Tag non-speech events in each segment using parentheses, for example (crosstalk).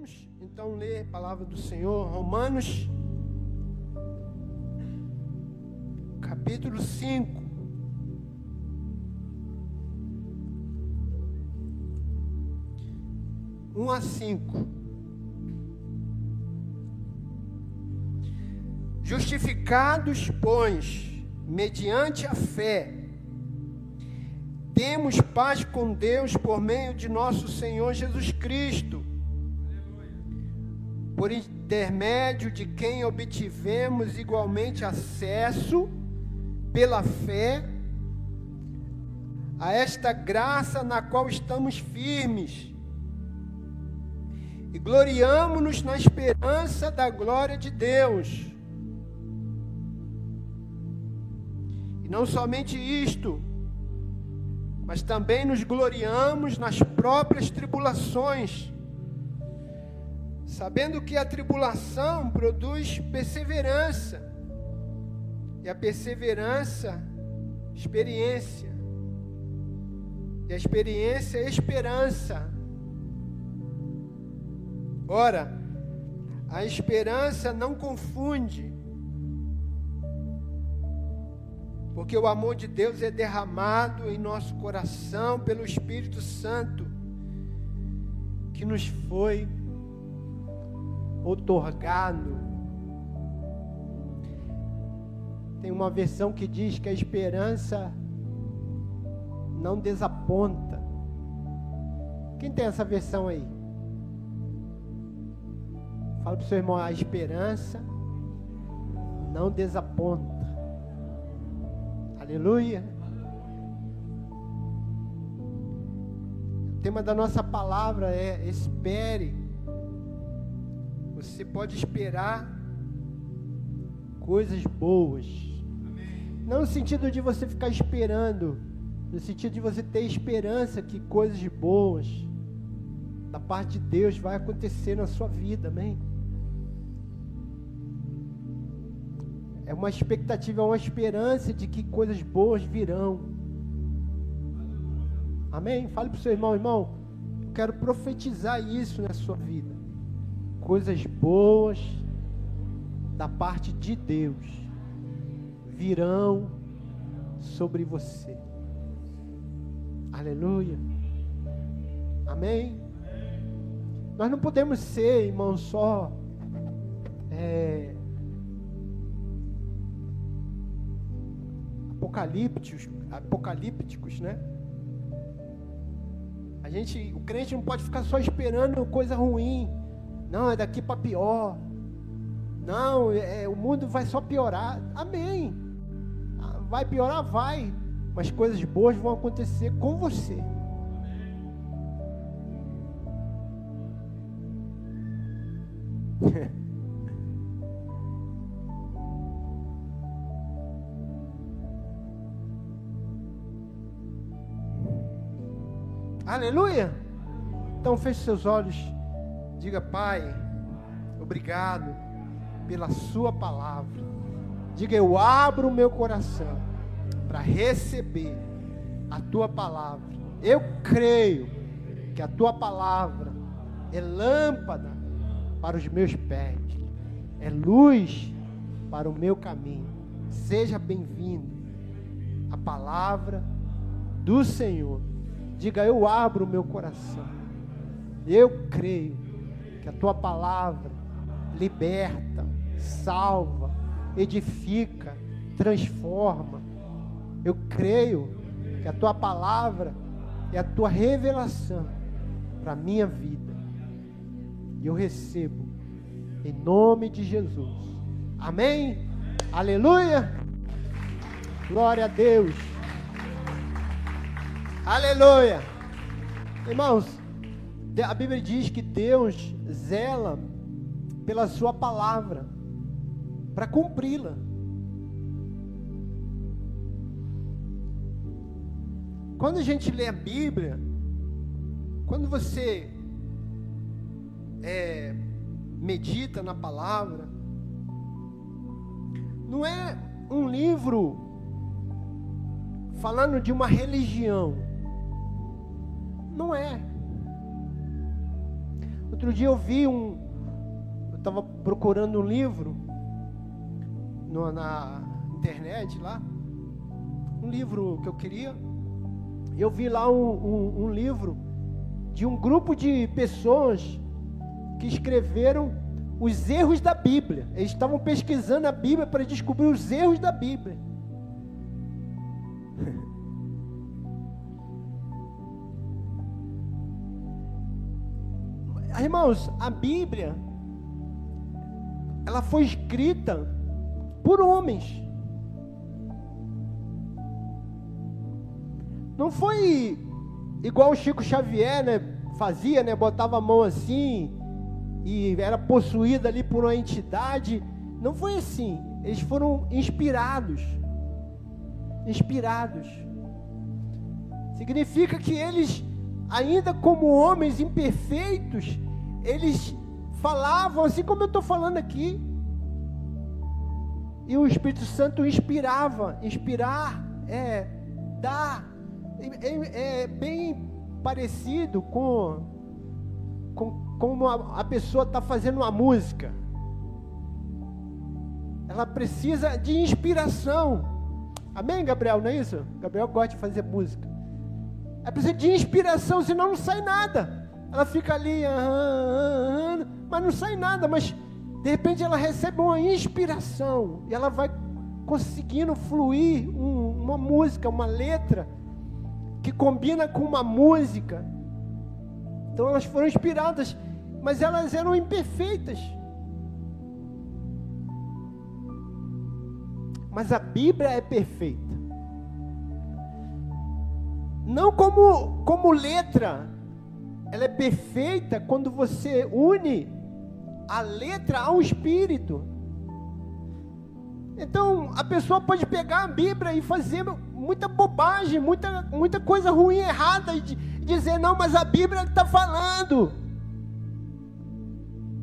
Vamos então ler a palavra do Senhor, Romanos, capítulo 5. Um a cinco. Justificados, pois, mediante a fé, temos paz com Deus por meio de nosso Senhor Jesus Cristo por intermédio de quem obtivemos igualmente acesso, pela fé, a esta graça na qual estamos firmes, e gloriamo-nos na esperança da glória de Deus. E não somente isto, mas também nos gloriamos nas próprias tribulações sabendo que a tribulação produz perseverança, e a perseverança, experiência, e a experiência, esperança. Ora, a esperança não confunde, porque o amor de Deus é derramado em nosso coração pelo Espírito Santo que nos foi otorgado. Tem uma versão que diz que a esperança não desaponta. Quem tem essa versão aí? Fala para o seu irmão, a esperança não desaponta. Aleluia. O tema da nossa palavra é espere você pode esperar coisas boas. Não no sentido de você ficar esperando, no sentido de você ter esperança que coisas boas da parte de Deus vai acontecer na sua vida, amém? É uma expectativa, é uma esperança de que coisas boas virão. Amém? Fale para o seu irmão, irmão, eu quero profetizar isso na sua vida coisas boas da parte de Deus virão sobre você. Aleluia. Amém? Nós não podemos ser, irmão, só é, apocalípticos, apocalípticos, né? A gente, o crente não pode ficar só esperando coisa ruim. Não, é daqui para pior. Não, é, o mundo vai só piorar. Amém. Ah, vai piorar? Vai. Mas coisas boas vão acontecer com você. (laughs) Aleluia. Então feche seus olhos. Diga, Pai, obrigado pela Sua palavra. Diga, eu abro o meu coração para receber a Tua palavra. Eu creio que a Tua palavra é lâmpada para os meus pés, é luz para o meu caminho. Seja bem-vindo a palavra do Senhor. Diga, eu abro o meu coração. Eu creio que a tua palavra liberta, salva, edifica, transforma. Eu creio que a tua palavra é a tua revelação para a minha vida. E eu recebo em nome de Jesus. Amém? Aleluia! Glória a Deus. Aleluia! Irmãos, a Bíblia diz que Deus zela pela Sua palavra para cumpri-la. Quando a gente lê a Bíblia, quando você é, medita na palavra, não é um livro falando de uma religião. Não é. Outro dia eu vi um. Eu estava procurando um livro no, na internet lá. Um livro que eu queria. Eu vi lá um, um, um livro de um grupo de pessoas que escreveram os erros da Bíblia. Eles estavam pesquisando a Bíblia para descobrir os erros da Bíblia. (laughs) Irmãos, a Bíblia ela foi escrita por homens. Não foi igual o Chico Xavier, né, fazia, né, botava a mão assim e era possuída ali por uma entidade. Não foi assim. Eles foram inspirados. Inspirados. Significa que eles, ainda como homens imperfeitos, eles falavam assim como eu estou falando aqui. E o Espírito Santo inspirava. Inspirar é dar. É, é bem parecido com, com como a, a pessoa está fazendo uma música. Ela precisa de inspiração. Amém, Gabriel? Não é isso? Gabriel gosta de fazer música. Ela precisa de inspiração, senão não sai nada. Ela fica ali, ah, ah, ah, mas não sai nada. Mas de repente ela recebe uma inspiração e ela vai conseguindo fluir um, uma música, uma letra que combina com uma música. Então elas foram inspiradas, mas elas eram imperfeitas. Mas a Bíblia é perfeita. Não como, como letra, ela é perfeita quando você une a letra ao espírito. Então, a pessoa pode pegar a Bíblia e fazer muita bobagem, muita, muita coisa ruim, errada, e dizer, não, mas a Bíblia está falando.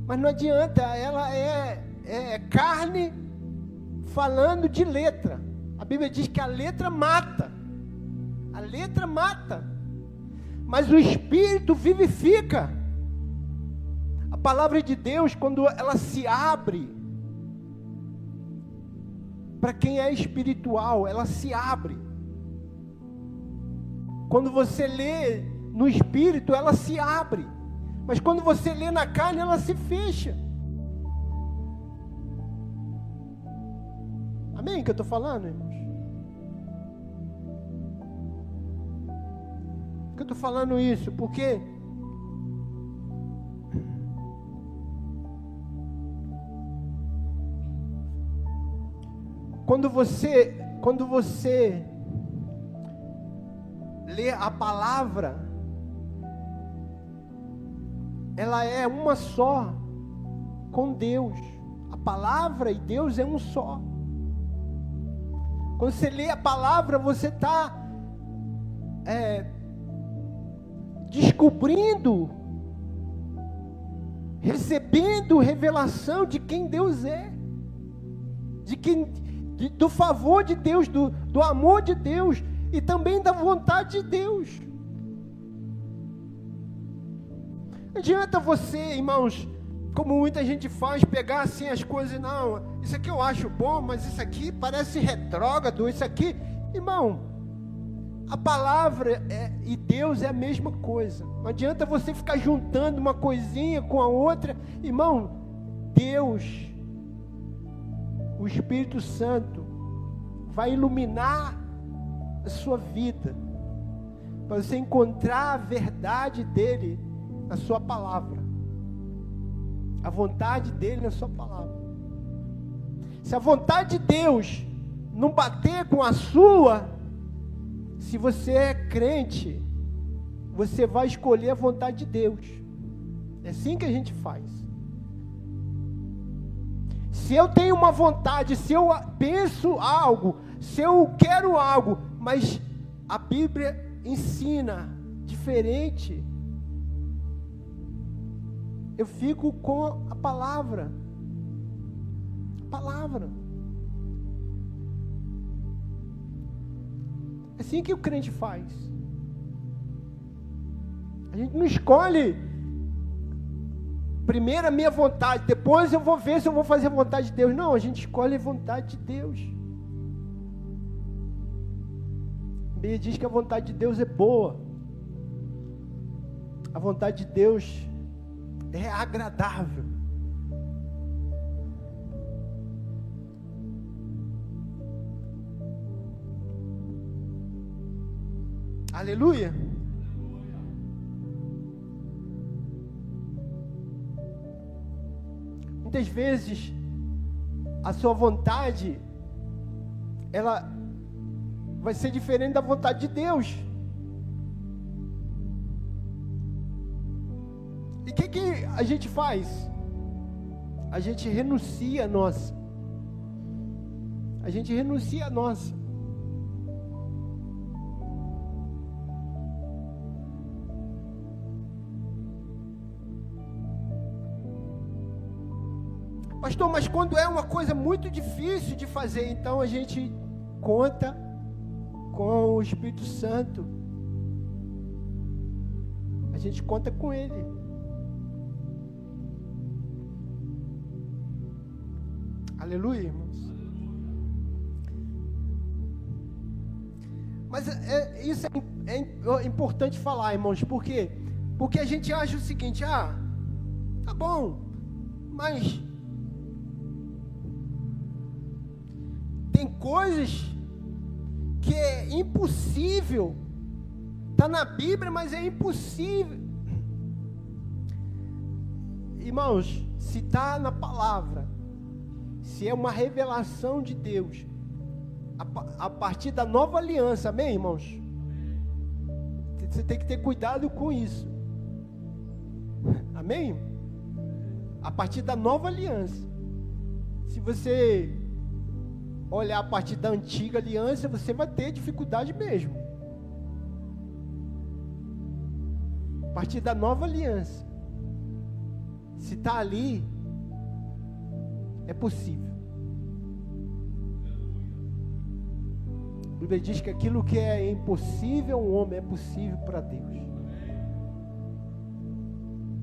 Mas não adianta, ela é, é carne falando de letra. A Bíblia diz que a letra mata. A letra mata. Mas o Espírito vivifica. A palavra de Deus, quando ela se abre, para quem é espiritual, ela se abre. Quando você lê no Espírito, ela se abre. Mas quando você lê na carne, ela se fecha. Amém que eu estou falando, irmãos? Que eu estou falando isso? Porque quando você quando você lê a palavra ela é uma só com Deus. A palavra e Deus é um só. Quando você lê a palavra, você está é, descobrindo, recebendo revelação de quem Deus é, de quem, de, do favor de Deus, do, do amor de Deus e também da vontade de Deus. Não adianta você, irmãos, como muita gente faz, pegar assim as coisas, não, isso aqui eu acho bom, mas isso aqui parece retrógrado, isso aqui, irmão, a palavra é, e Deus é a mesma coisa. Não adianta você ficar juntando uma coisinha com a outra, irmão. Deus, o Espírito Santo, vai iluminar a sua vida, para você encontrar a verdade dele na Sua palavra. A vontade dele na Sua palavra. Se a vontade de Deus não bater com a sua, se você é crente, você vai escolher a vontade de Deus. É assim que a gente faz. Se eu tenho uma vontade, se eu penso algo, se eu quero algo, mas a Bíblia ensina diferente, eu fico com a palavra. A palavra. É assim que o crente faz. A gente não escolhe Primeiro a minha vontade, depois eu vou ver se eu vou fazer a vontade de Deus. Não, a gente escolhe a vontade de Deus. A Bíblia diz que a vontade de Deus é boa. A vontade de Deus é agradável. Aleluia. Muitas vezes a sua vontade ela vai ser diferente da vontade de Deus. E o que, que a gente faz? A gente renuncia a nós. A gente renuncia a nós. Pastor, mas quando é uma coisa muito difícil de fazer, então a gente conta com o Espírito Santo. A gente conta com Ele. Aleluia, irmãos. Mas é, é, isso é, é, importante falar, irmãos, por quê? Porque a gente acha o seguinte: ah, tá bom, mas coisas que é impossível. Está na Bíblia, mas é impossível. Irmãos, se está na palavra, se é uma revelação de Deus, a, a partir da nova aliança, amém, irmãos? Você tem que ter cuidado com isso. Amém? A partir da nova aliança. Se você olhar a partir da antiga aliança, você vai ter dificuldade mesmo. A partir da nova aliança, se está ali, é possível. A Bíblia diz que aquilo que é impossível ao homem é possível para Deus.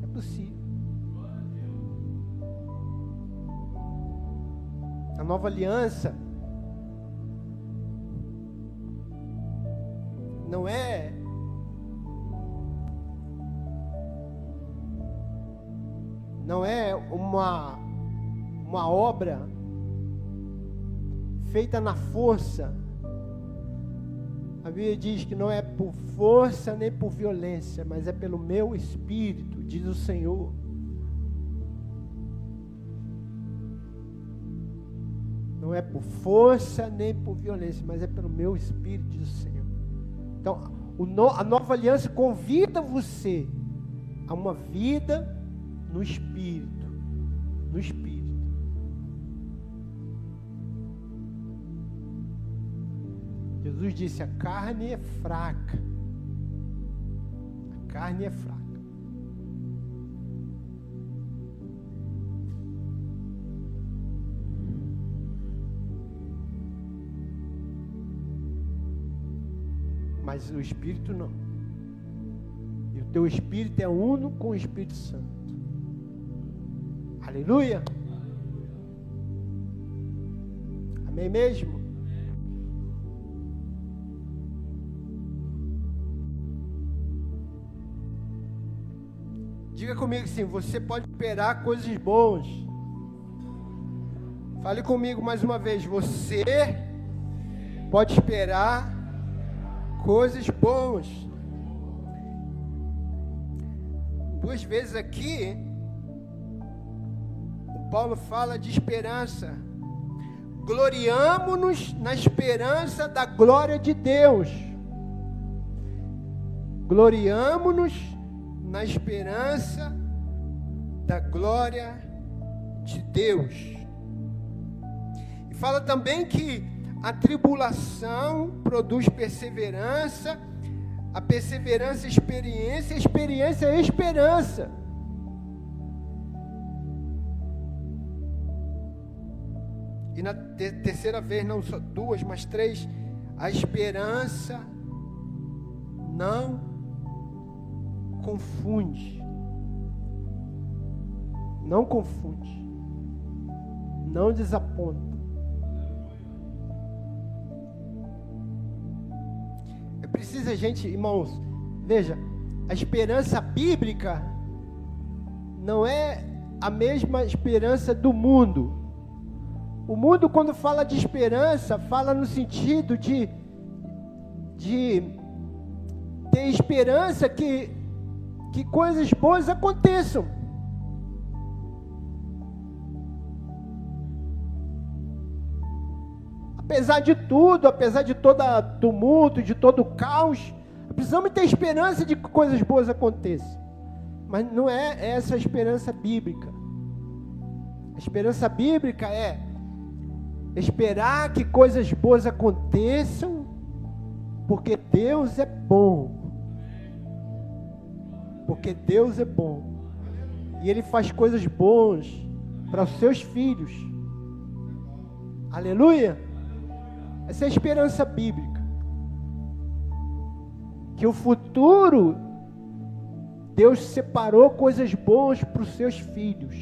É possível. A nova aliança não é não é uma uma obra feita na força. A Bíblia diz que não é por força nem por violência, mas é pelo meu espírito, diz o Senhor. Não é por força nem por violência, mas é pelo meu espírito, diz o Senhor. Então, a nova aliança convida você a uma vida no Espírito. No Espírito. Jesus disse: a carne é fraca. A carne é fraca. Mas o Espírito não. E o teu Espírito é uno com o Espírito Santo. Aleluia. Amém mesmo? Diga comigo assim: você pode esperar coisas boas. Fale comigo mais uma vez. Você pode esperar coisas boas. Duas vezes aqui, o Paulo fala de esperança. Gloriamo-nos na esperança da glória de Deus. Gloriamo-nos na esperança da glória de Deus. E fala também que a tribulação produz perseverança, a perseverança, experiência, a experiência é esperança. E na terceira vez, não só duas, mas três, a esperança não confunde. Não confunde. Não desaponta. É preciso a gente, irmãos, veja, a esperança bíblica não é a mesma esperança do mundo. O mundo, quando fala de esperança, fala no sentido de, de ter esperança que, que coisas boas aconteçam. Apesar de tudo, apesar de todo tumulto, de todo caos, precisamos ter esperança de que coisas boas aconteçam. Mas não é essa a esperança bíblica. A esperança bíblica é esperar que coisas boas aconteçam, porque Deus é bom. Porque Deus é bom. E Ele faz coisas boas para os seus filhos. Aleluia. Essa é a esperança bíblica. Que o futuro, Deus separou coisas boas para os seus filhos.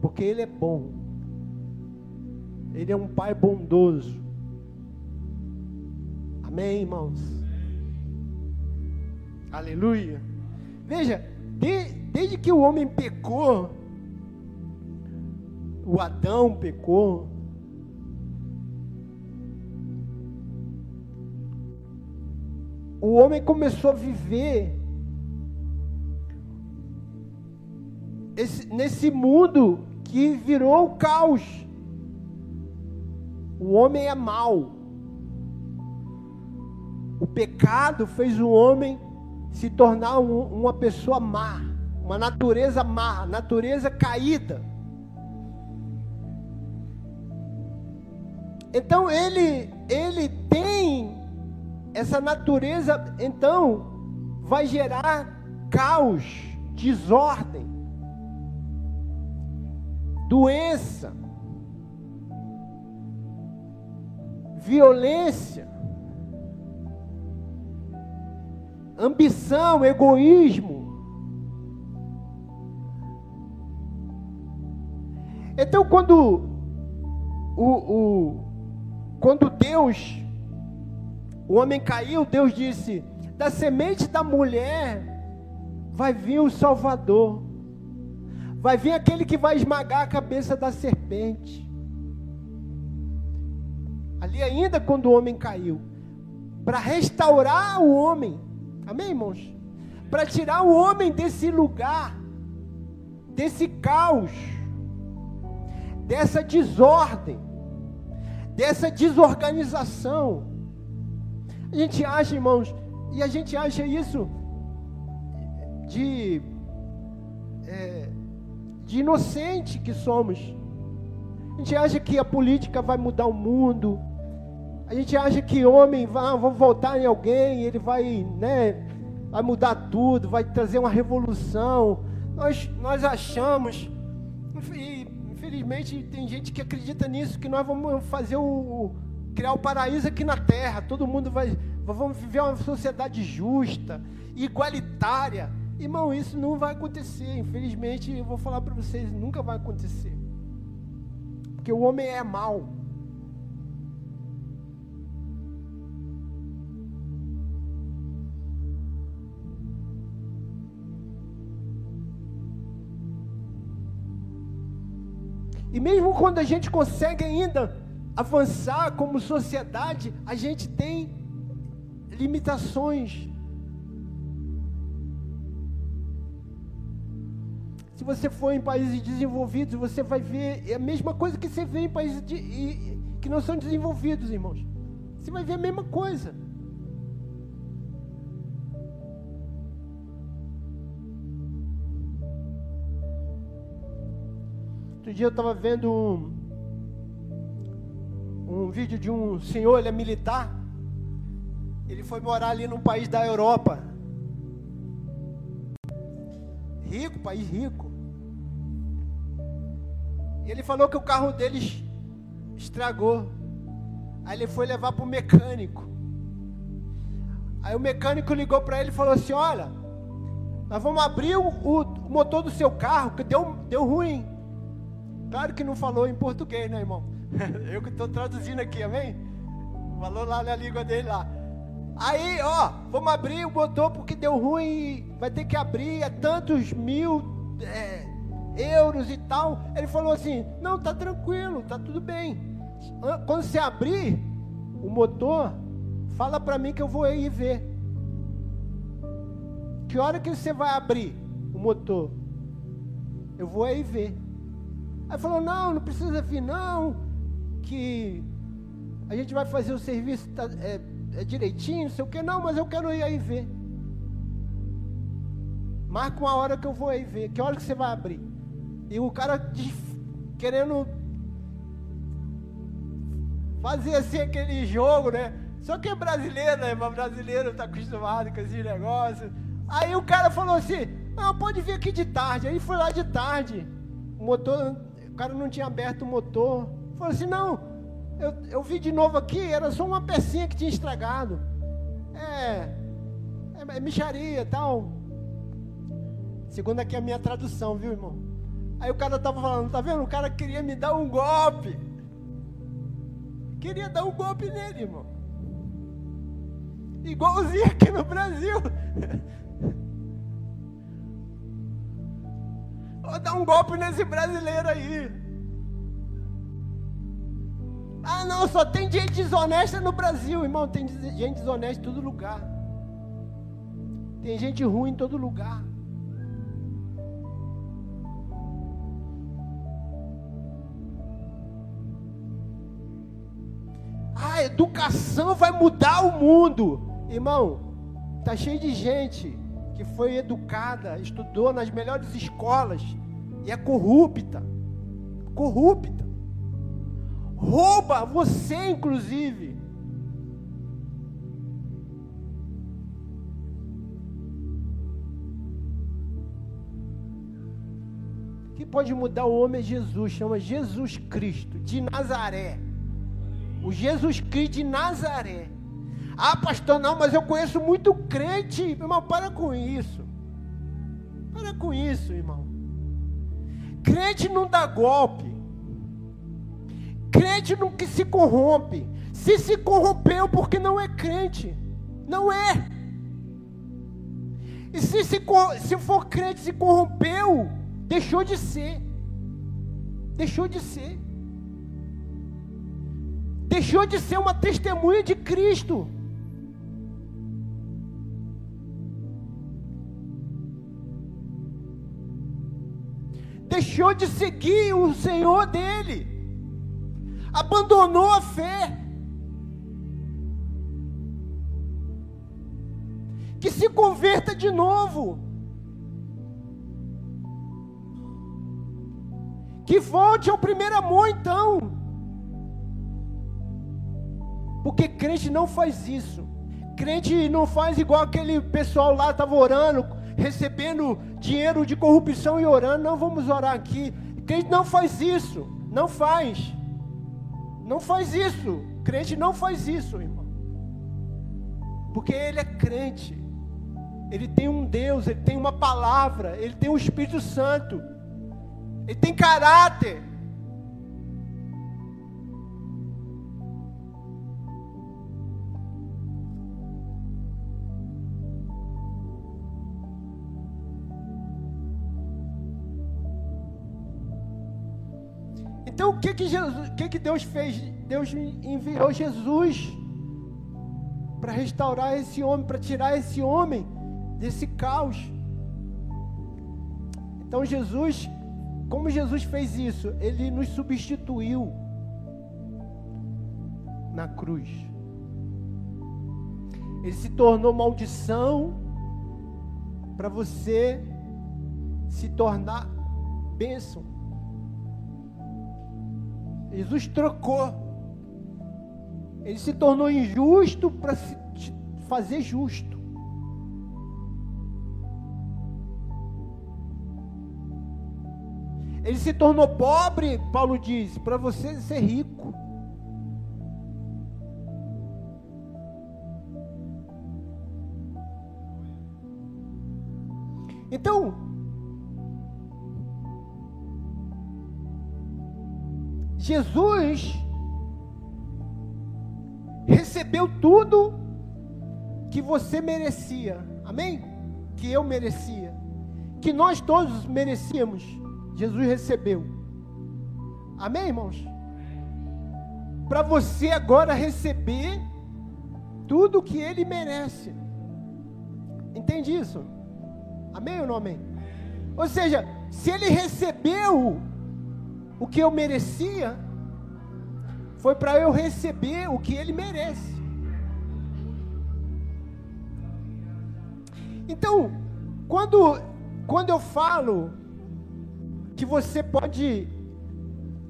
Porque Ele é bom. Ele é um Pai bondoso. Amém, irmãos? Aleluia. Veja, de, desde que o homem pecou, o Adão pecou, o homem começou a viver esse, nesse mundo que virou o caos. O homem é mau. O pecado fez o homem se tornar um, uma pessoa má, uma natureza má, natureza caída. Então ele ele tem essa natureza então vai gerar caos, desordem, doença, violência, ambição, egoísmo. Então quando o, o quando Deus o homem caiu, Deus disse: da semente da mulher vai vir o Salvador, vai vir aquele que vai esmagar a cabeça da serpente. Ali ainda quando o homem caiu, para restaurar o homem, amém, irmãos? Para tirar o homem desse lugar, desse caos, dessa desordem, dessa desorganização. A gente acha, irmãos, e a gente acha isso de, é, de inocente que somos. A gente acha que a política vai mudar o mundo. A gente acha que homem vai, vou voltar em alguém, ele vai, né, vai mudar tudo, vai trazer uma revolução. Nós, nós achamos, infelizmente tem gente que acredita nisso, que nós vamos fazer o, criar o paraíso aqui na terra. Todo mundo vai. Vamos viver uma sociedade justa, igualitária. Irmão, isso não vai acontecer. Infelizmente, eu vou falar para vocês: nunca vai acontecer. Porque o homem é mau. E mesmo quando a gente consegue ainda avançar como sociedade, a gente tem limitações. Se você for em países desenvolvidos, você vai ver a mesma coisa que você vê em países de, que não são desenvolvidos, irmãos. Você vai ver a mesma coisa. Outro dia eu estava vendo um, um vídeo de um senhor, ele é militar. Ele foi morar ali num país da Europa. Rico, país rico. E ele falou que o carro deles estragou. Aí ele foi levar para o mecânico. Aí o mecânico ligou para ele e falou assim: Olha, Nós vamos abrir o, o, motor do seu carro, que deu, deu ruim. Claro que não falou em português, né, irmão? Eu que estou traduzindo aqui, amém? Falou lá na língua dele lá. Aí, ó, vamos abrir o motor porque deu ruim, vai ter que abrir, é tantos mil é, euros e tal. Ele falou assim: não, tá tranquilo, tá tudo bem. Quando você abrir o motor, fala para mim que eu vou aí ver. Que hora que você vai abrir o motor? Eu vou aí ver. Aí falou: não, não precisa vir, não. Que a gente vai fazer o serviço tá, é, é direitinho, não sei o que, não, mas eu quero ir aí ver. Marca uma hora que eu vou aí ver. Que hora que você vai abrir? E o cara querendo fazer assim aquele jogo, né? Só que é brasileiro, né? Mas brasileiro está acostumado com esse negócio. Aí o cara falou assim: Não, pode vir aqui de tarde. Aí foi lá de tarde. O motor, o cara não tinha aberto o motor. Falou assim: Não, eu, eu vi de novo aqui, era só uma pecinha que tinha estragado. É, é, é micharia tal. Segundo aqui a minha tradução, viu, irmão? Aí o cara tava falando, tá vendo? O cara queria me dar um golpe. Queria dar um golpe nele, irmão. Igualzinho aqui no Brasil. (laughs) Vou dar um golpe nesse brasileiro aí. Ah, não, só tem gente desonesta no Brasil, irmão. Tem gente desonesta em todo lugar. Tem gente ruim em todo lugar. A educação vai mudar o mundo. Irmão, tá cheio de gente que foi educada, estudou nas melhores escolas e é corrupta. Corrupta rouba você, inclusive. O que pode mudar o homem é Jesus, chama Jesus Cristo, de Nazaré. O Jesus Cristo de Nazaré. Ah, pastor, não, mas eu conheço muito crente. Irmão, para com isso. Para com isso, irmão. Crente não dá golpe. Crente no que se corrompe. Se se corrompeu porque não é crente. Não é. E se, se, se for crente se corrompeu, deixou de ser. Deixou de ser. Deixou de ser uma testemunha de Cristo. Deixou de seguir o Senhor dele abandonou a fé. Que se converta de novo. Que volte ao primeiro amor, então. Porque crente não faz isso. Crente não faz igual aquele pessoal lá estava orando, recebendo dinheiro de corrupção e orando. Não vamos orar aqui. Crente não faz isso. Não faz. Não faz isso. Crente não faz isso, irmão. Porque ele é crente. Ele tem um Deus, ele tem uma palavra, ele tem o um Espírito Santo. Ele tem caráter. Então o que que, Jesus, o que, que Deus fez? Deus enviou Jesus para restaurar esse homem, para tirar esse homem desse caos. Então Jesus, como Jesus fez isso? Ele nos substituiu na cruz. Ele se tornou maldição para você se tornar bênção. Jesus trocou. Ele se tornou injusto para se fazer justo. Ele se tornou pobre, Paulo diz, para você ser rico. Então, Jesus recebeu tudo que você merecia, amém? Que eu merecia, que nós todos merecíamos, Jesus recebeu, amém, irmãos? Para você agora receber tudo que ele merece, entende isso? Amém ou não amém? Ou seja, se ele recebeu o que eu merecia, foi para eu receber o que ele merece. Então, quando, quando eu falo que você pode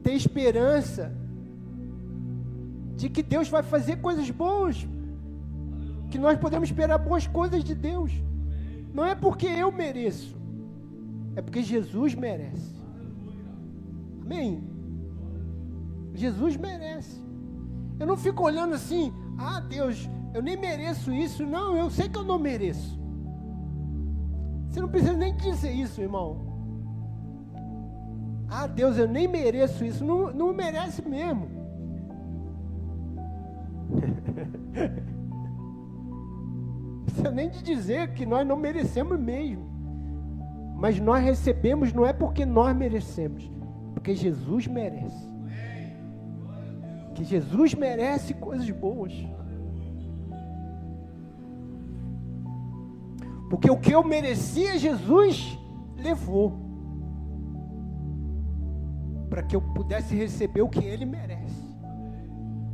ter esperança de que Deus vai fazer coisas boas, que nós podemos esperar boas coisas de Deus. Não é porque eu mereço, é porque Jesus merece. Amém? Jesus merece. Eu não fico olhando assim, ah Deus, eu nem mereço isso. Não, eu sei que eu não mereço. Você não precisa nem dizer isso, irmão. Ah, Deus, eu nem mereço isso. Não, não merece mesmo. (laughs) precisa nem de dizer que nós não merecemos mesmo. Mas nós recebemos não é porque nós merecemos, porque Jesus merece. Que Jesus merece coisas boas. Porque o que eu merecia, Jesus levou. Para que eu pudesse receber o que ele merece.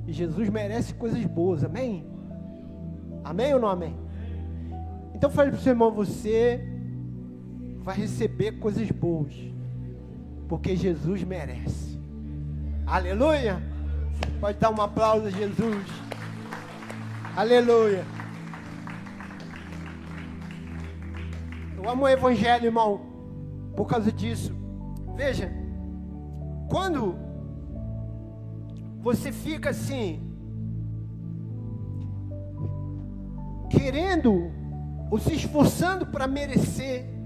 E Jesus merece coisas boas, amém? Amém ou não amém? Então fale para o seu irmão, você vai receber coisas boas, porque Jesus merece. Aleluia! Pode dar um aplauso a Jesus. Aleluia! Eu amo o Evangelho, irmão, por causa disso. Veja, quando você fica assim, querendo ou se esforçando para merecer,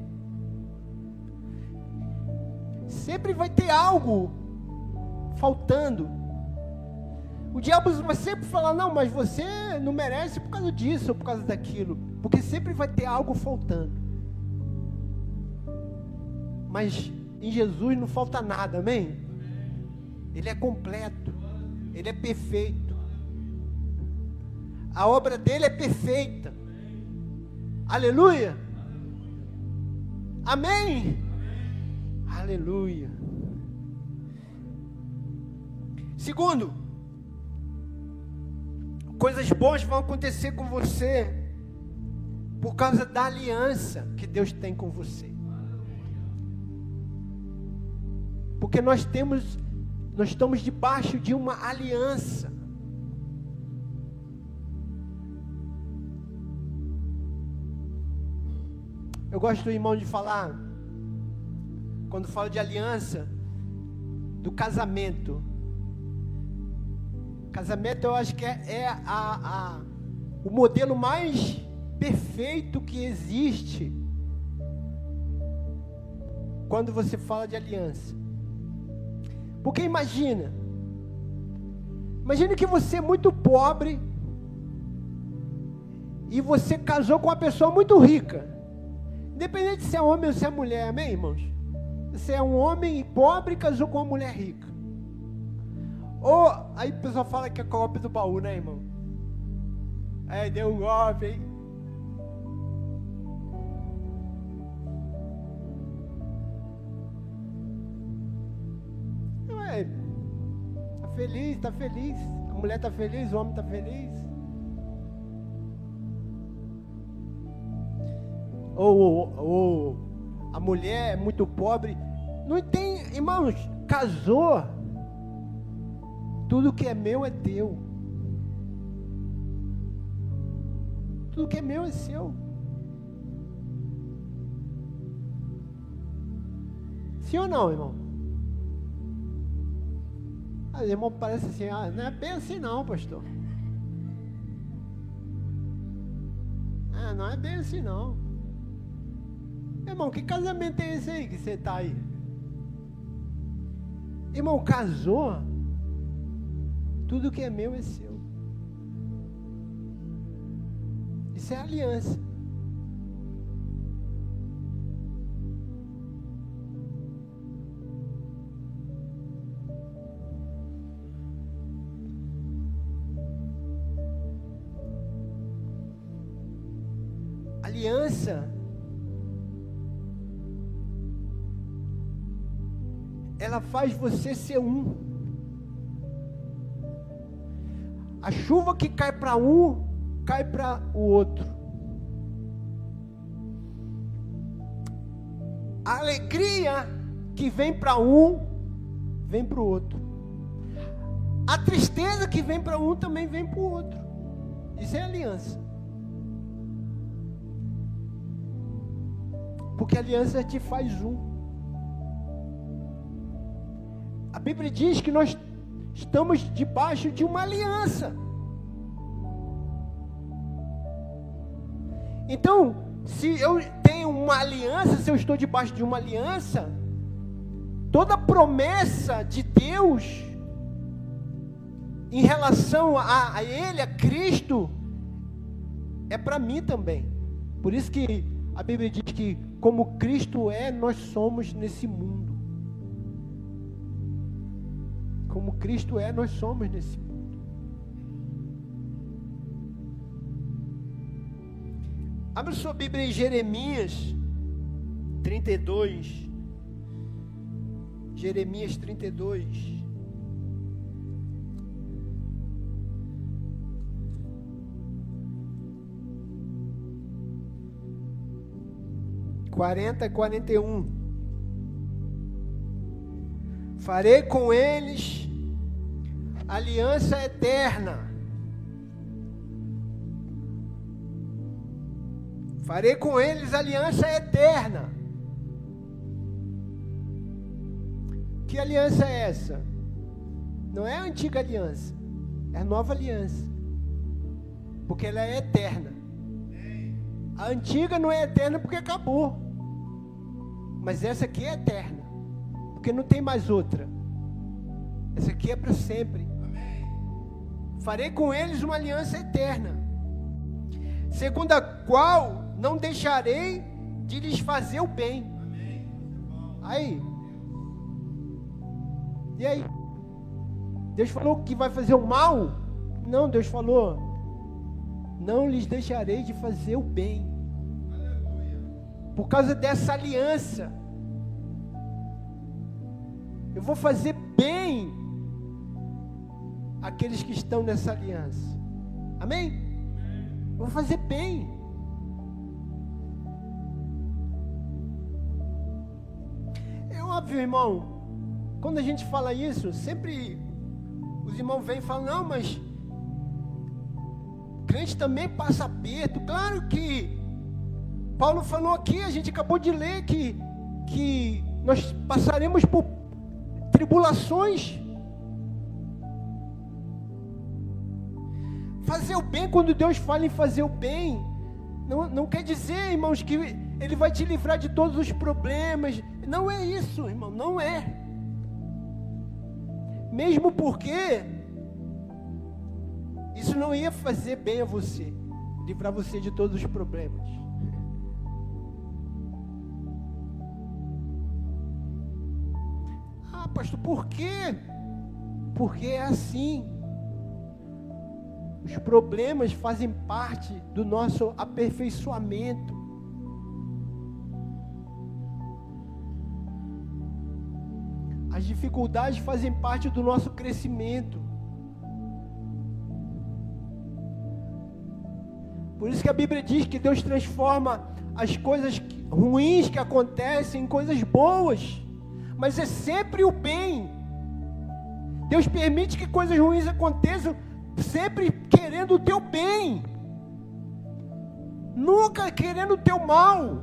sempre vai ter algo faltando. O diabo vai sempre falar: não, mas você não merece por causa disso ou por causa daquilo, porque sempre vai ter algo faltando. Mas em Jesus não falta nada, amém? Ele é completo, ele é perfeito. A obra dele é perfeita. Aleluia. Amém. Aleluia. Segundo, coisas boas vão acontecer com você por causa da aliança que Deus tem com você. Porque nós temos, nós estamos debaixo de uma aliança. Eu gosto, irmão, de falar, quando falo de aliança, do casamento. Casamento eu acho que é, é a, a, o modelo mais perfeito que existe quando você fala de aliança. Porque imagina, imagina que você é muito pobre e você casou com uma pessoa muito rica. Independente se é homem ou se é mulher, amém, irmãos? Se é um homem pobre casou com uma mulher rica. Ou aí o pessoal fala que é golpe do baú, né, irmão? É, deu um golpe, hein? Ué, tá feliz, tá feliz. A mulher tá feliz, o homem tá feliz. ou, ou a mulher é muito pobre. Não tem, irmãos, casou. Tudo que é meu é teu. Tudo que é meu é seu. Sim ou não, irmão? Aí, irmão parece assim, ah, não é bem assim não, pastor. Ah, não é bem assim não. Irmão, que casamento é esse aí que você está aí? Irmão, casou, tudo que é meu é seu. Isso é aliança. Faz você ser um. A chuva que cai para um, cai para o outro. A alegria que vem para um, vem para o outro. A tristeza que vem para um também vem para o outro. Isso é aliança. Porque aliança te faz um. Bíblia diz que nós estamos debaixo de uma aliança. Então, se eu tenho uma aliança, se eu estou debaixo de uma aliança, toda promessa de Deus em relação a, a Ele, a Cristo, é para mim também. Por isso que a Bíblia diz que, como Cristo é, nós somos nesse mundo. Como Cristo é, nós somos nesse mundo. Abra sua Bíblia em Jeremias 32. Jeremias 32. Quarenta e quarenta e um. Farei com eles aliança eterna. Farei com eles aliança eterna. Que aliança é essa? Não é a antiga aliança, é a nova aliança. Porque ela é eterna. A antiga não é eterna porque acabou. Mas essa aqui é eterna porque não tem mais outra. Essa aqui é para sempre. Farei com eles uma aliança eterna, segundo a qual não deixarei de lhes fazer o bem. Aí. E aí? Deus falou que vai fazer o mal? Não, Deus falou: não lhes deixarei de fazer o bem. Por causa dessa aliança. Eu vou fazer bem aqueles que estão nessa aliança. Amém? Eu vou fazer bem. É óbvio, irmão. Quando a gente fala isso, sempre os irmãos vêm e falam: não, mas crente também passa aperto. Claro que Paulo falou aqui, a gente acabou de ler que, que nós passaremos por tribulações. Fazer o bem, quando Deus fala em fazer o bem, não, não quer dizer, irmãos, que Ele vai te livrar de todos os problemas. Não é isso, irmão, não é. Mesmo porque isso não ia fazer bem a você, livrar você de todos os problemas. Pastor, por quê? Porque é assim. Os problemas fazem parte do nosso aperfeiçoamento. As dificuldades fazem parte do nosso crescimento. Por isso que a Bíblia diz que Deus transforma as coisas ruins que acontecem em coisas boas mas é sempre o bem. Deus permite que coisas ruins aconteçam, sempre querendo o teu bem, nunca querendo o teu mal.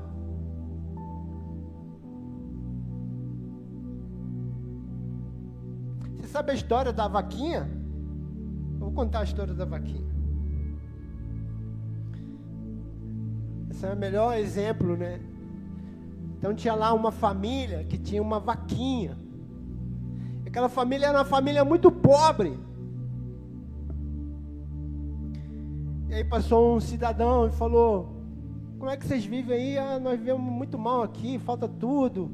Você sabe a história da vaquinha? Eu vou contar a história da vaquinha. Esse é o melhor exemplo, né? Então tinha lá uma família que tinha uma vaquinha. Aquela família era uma família muito pobre. E aí passou um cidadão e falou: Como é que vocês vivem aí? Ah, nós vivemos muito mal aqui, falta tudo.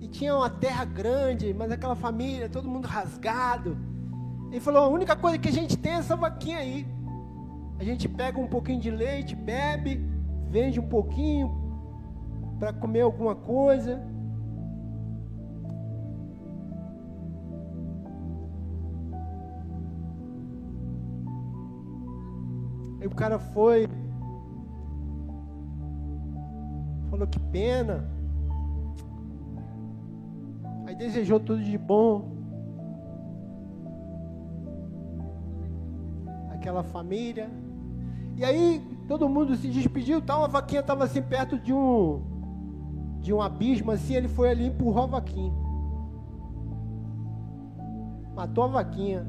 E tinha uma terra grande, mas aquela família, todo mundo rasgado. Ele falou: A única coisa que a gente tem é essa vaquinha aí. A gente pega um pouquinho de leite, bebe, vende um pouquinho para comer alguma coisa. Aí o cara foi, falou que pena. Aí desejou tudo de bom. Aquela família. E aí todo mundo se despediu, tal, a vaquinha estava assim perto de um de um abismo assim, ele foi ali e empurrou a vaquinha. Matou a vaquinha.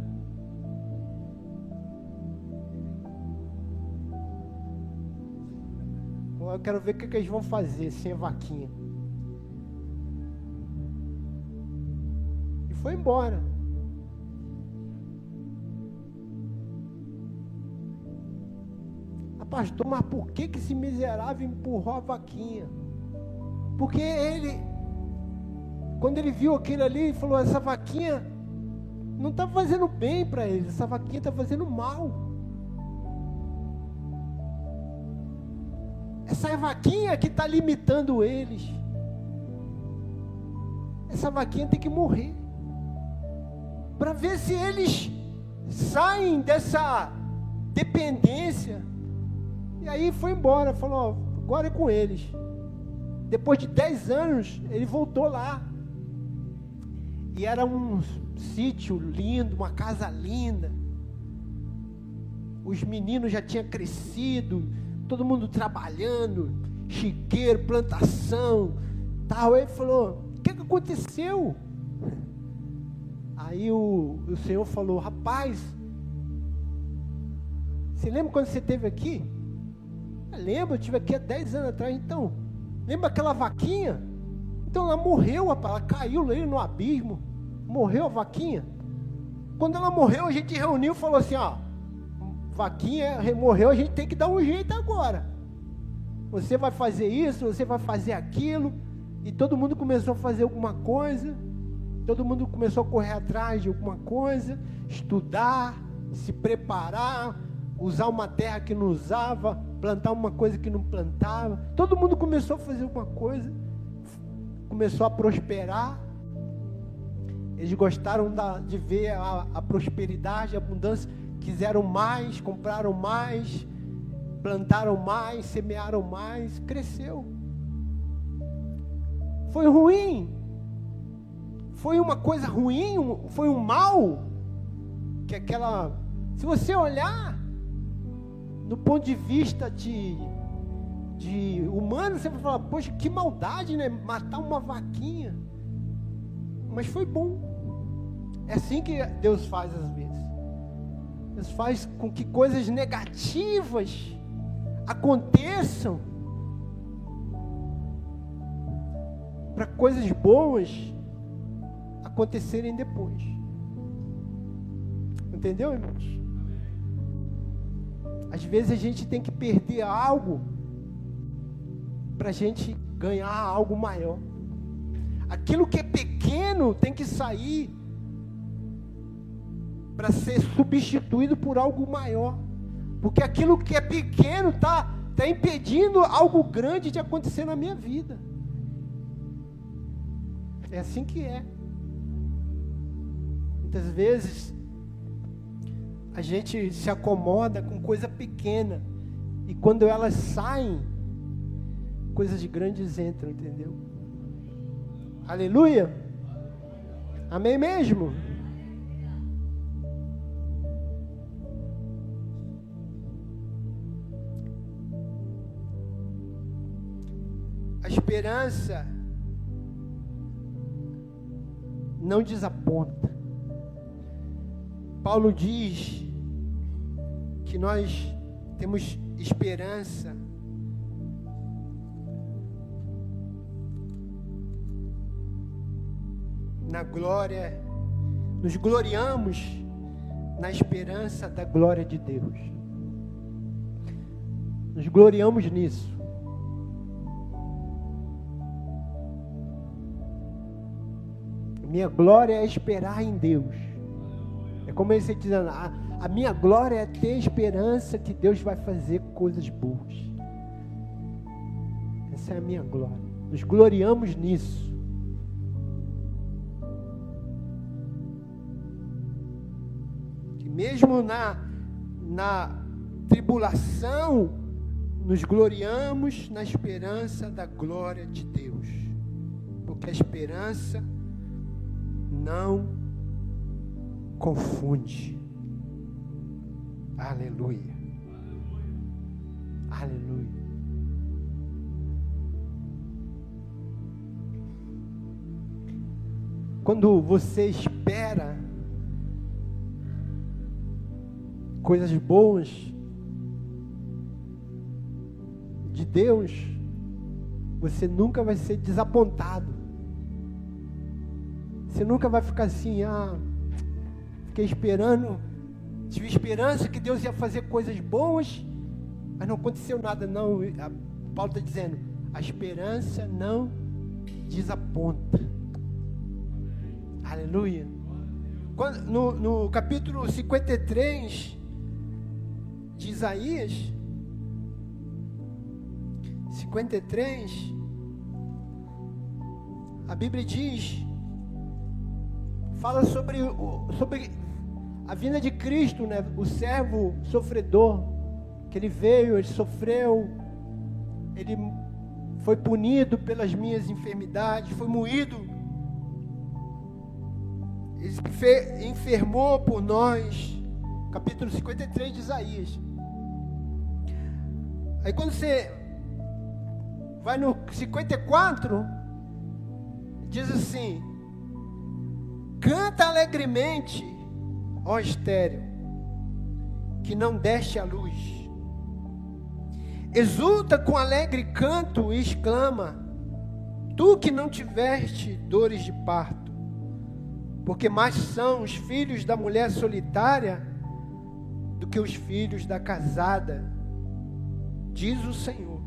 Eu quero ver o que, eles vão fazer sem a vaquinha. E foi embora. Ah, pastor, mas por que, que esse miserável empurrou a vaquinha? Porque ele, quando ele viu aquilo ali, falou: essa vaquinha não está fazendo bem para ele, essa vaquinha está fazendo mal. Essa vaquinha que está limitando eles. Essa vaquinha tem que morrer. Para ver se eles saem dessa dependência. E aí foi embora, falou: agora é com eles. Depois de 10 anos, ele voltou lá. E era um sítio lindo, uma casa linda. Os meninos já tinham crescido, todo mundo trabalhando, chiqueiro, plantação, tal. Ele falou: O que, que aconteceu? Aí o, o Senhor falou: Rapaz, você lembra quando você esteve aqui? Lembro, eu estive aqui há 10 anos atrás. Então, lembra aquela vaquinha? Então ela morreu, ela caiu ali no abismo. Morreu a vaquinha. Quando ela morreu, a gente reuniu e falou assim: Ó, Vaquinha morreu, a gente tem que dar um jeito agora. Você vai fazer isso, você vai fazer aquilo. E todo mundo começou a fazer alguma coisa. Todo mundo começou a correr atrás de alguma coisa, estudar, se preparar, usar uma terra que não usava, plantar uma coisa que não plantava. Todo mundo começou a fazer alguma coisa, começou a prosperar. Eles gostaram da, de ver a, a prosperidade, a abundância quiseram mais, compraram mais, plantaram mais, semearam mais, cresceu. Foi ruim. Foi uma coisa ruim, foi um mal que aquela, se você olhar no ponto de vista de de humano, você vai falar, poxa, que maldade, né? Matar uma vaquinha. Mas foi bom. É assim que Deus faz às vezes. Deus faz com que coisas negativas aconteçam para coisas boas acontecerem depois. Entendeu, irmãos? Às vezes a gente tem que perder algo para a gente ganhar algo maior. Aquilo que é pequeno tem que sair para ser substituído por algo maior. Porque aquilo que é pequeno está tá impedindo algo grande de acontecer na minha vida. É assim que é. Muitas vezes a gente se acomoda com coisa pequena e quando elas saem, coisas de grandes entram, entendeu? Aleluia. Amém mesmo? esperança não desaponta. Paulo diz que nós temos esperança na glória, nos gloriamos na esperança da glória de Deus. Nos gloriamos nisso. Minha glória é esperar em Deus. É como ele está dizendo, a, a minha glória é ter esperança que Deus vai fazer coisas boas. Essa é a minha glória. Nos gloriamos nisso. Que mesmo na, na tribulação, nos gloriamos na esperança da glória de Deus. Porque a esperança não confunde. Aleluia. Aleluia. Quando você espera coisas boas de Deus, você nunca vai ser desapontado. Você nunca vai ficar assim, ah, fiquei esperando, tive esperança que Deus ia fazer coisas boas, mas não aconteceu nada, não. Paulo está dizendo, a esperança não desaponta. Aleluia. Quando, no, no capítulo 53 de Isaías, 53, a Bíblia diz fala sobre, sobre a vinda de Cristo, né? o servo sofredor, que ele veio, ele sofreu, ele foi punido pelas minhas enfermidades, foi moído, ele enfermou por nós. Capítulo 53 de Isaías. Aí quando você vai no 54, diz assim: Canta alegremente, ó estéreo, que não deste a luz. Exulta com alegre canto e exclama: Tu que não tiveste dores de parto, porque mais são os filhos da mulher solitária do que os filhos da casada, diz o Senhor.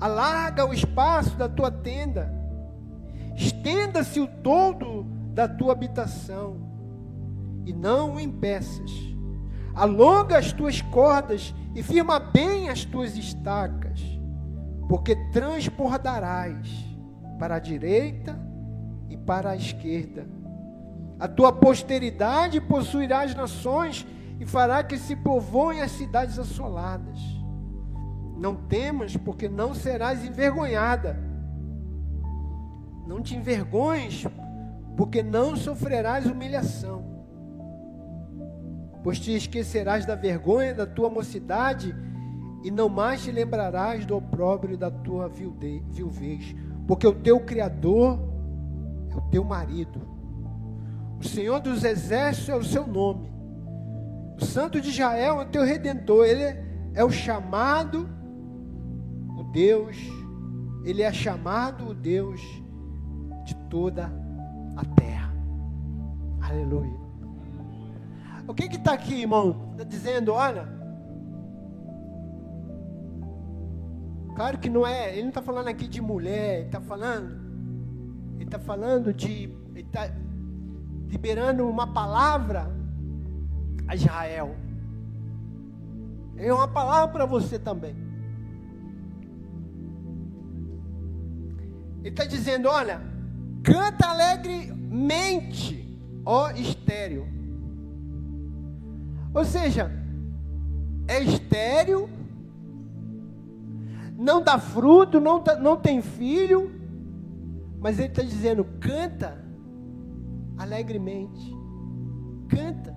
Alarga o espaço da tua tenda, estenda-se o todo da tua habitação e não o impeças. Alonga as tuas cordas e firma bem as tuas estacas, porque transbordarás para a direita e para a esquerda. A tua posteridade possuirá as nações e fará que se povoem as cidades assoladas. Não temas, porque não serás envergonhada. Não te envergonhes, porque não sofrerás humilhação, pois te esquecerás da vergonha da tua mocidade e não mais te lembrarás do opróbrio da tua viuvez, porque o teu Criador é o teu marido, o Senhor dos exércitos é o seu nome, o Santo de Israel é o teu redentor, ele é o chamado, o Deus, ele é chamado o Deus de toda a terra. Aleluia. O que está aqui, irmão? Está dizendo, olha. Claro que não é, ele não está falando aqui de mulher, ele está falando, ele está falando de, ele está liberando uma palavra a Israel. É uma palavra para você também. Ele está dizendo: olha, Canta alegremente, ó estéreo. Ou seja, é estéreo, não dá fruto, não, tá, não tem filho, mas ele está dizendo: canta alegremente, canta.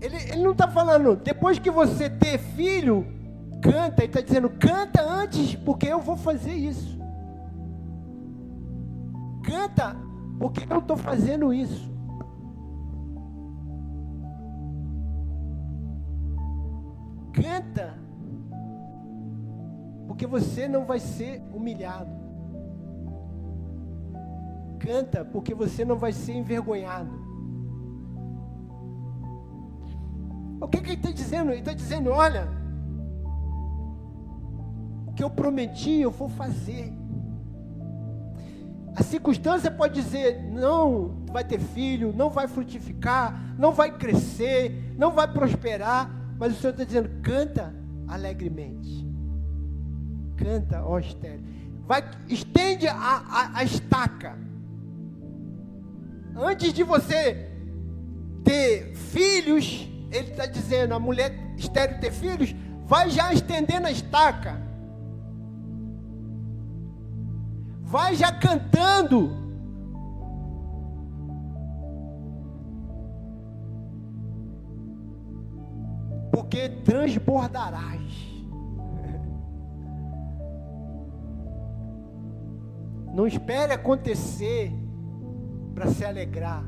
Ele, ele não está falando, depois que você ter filho, canta, ele está dizendo: canta antes, porque eu vou fazer isso. Canta, porque eu estou fazendo isso. Canta, porque você não vai ser humilhado. Canta, porque você não vai ser envergonhado. O que, que ele está dizendo? Ele está dizendo: olha, o que eu prometi eu vou fazer. A circunstância pode dizer: não vai ter filho, não vai frutificar, não vai crescer, não vai prosperar. Mas o Senhor está dizendo: canta alegremente. Canta, ó estéreo. Vai, estende a, a, a estaca. Antes de você ter filhos, ele está dizendo: a mulher estéreo ter filhos, vai já estendendo a estaca. Vai já cantando. Porque transbordarás. (laughs) Não espere acontecer para se alegrar.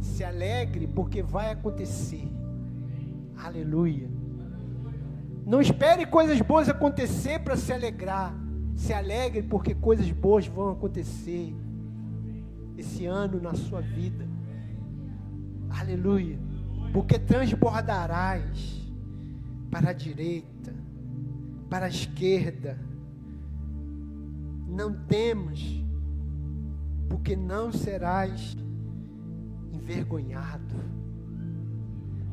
Se alegre porque vai acontecer. Aleluia. Não espere coisas boas acontecer para se alegrar. Se alegre porque coisas boas vão acontecer esse ano na sua vida. Aleluia. Porque transbordarás para a direita, para a esquerda. Não temas, porque não serás envergonhado.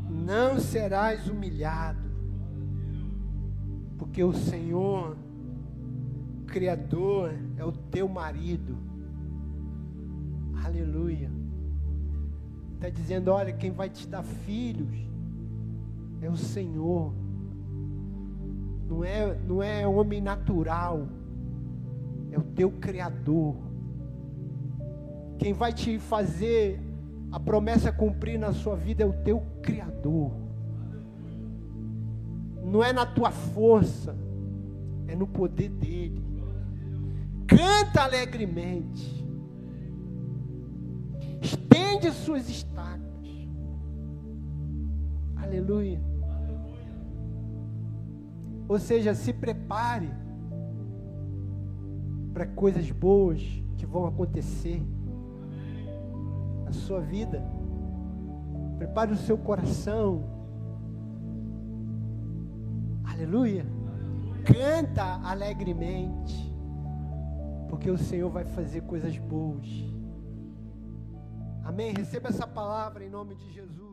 Não serás humilhado. Porque o Senhor Criador é o teu marido. Aleluia. Está dizendo: olha, quem vai te dar filhos é o Senhor. Não é, não é homem natural, é o teu Criador. Quem vai te fazer a promessa cumprir na sua vida é o teu Criador. Não é na tua força, é no poder dele canta alegremente, estende suas estacas. Aleluia. Ou seja, se prepare para coisas boas que vão acontecer na sua vida. Prepare o seu coração. Aleluia. Canta alegremente porque o Senhor vai fazer coisas boas. Amém? Receba essa palavra em nome de Jesus.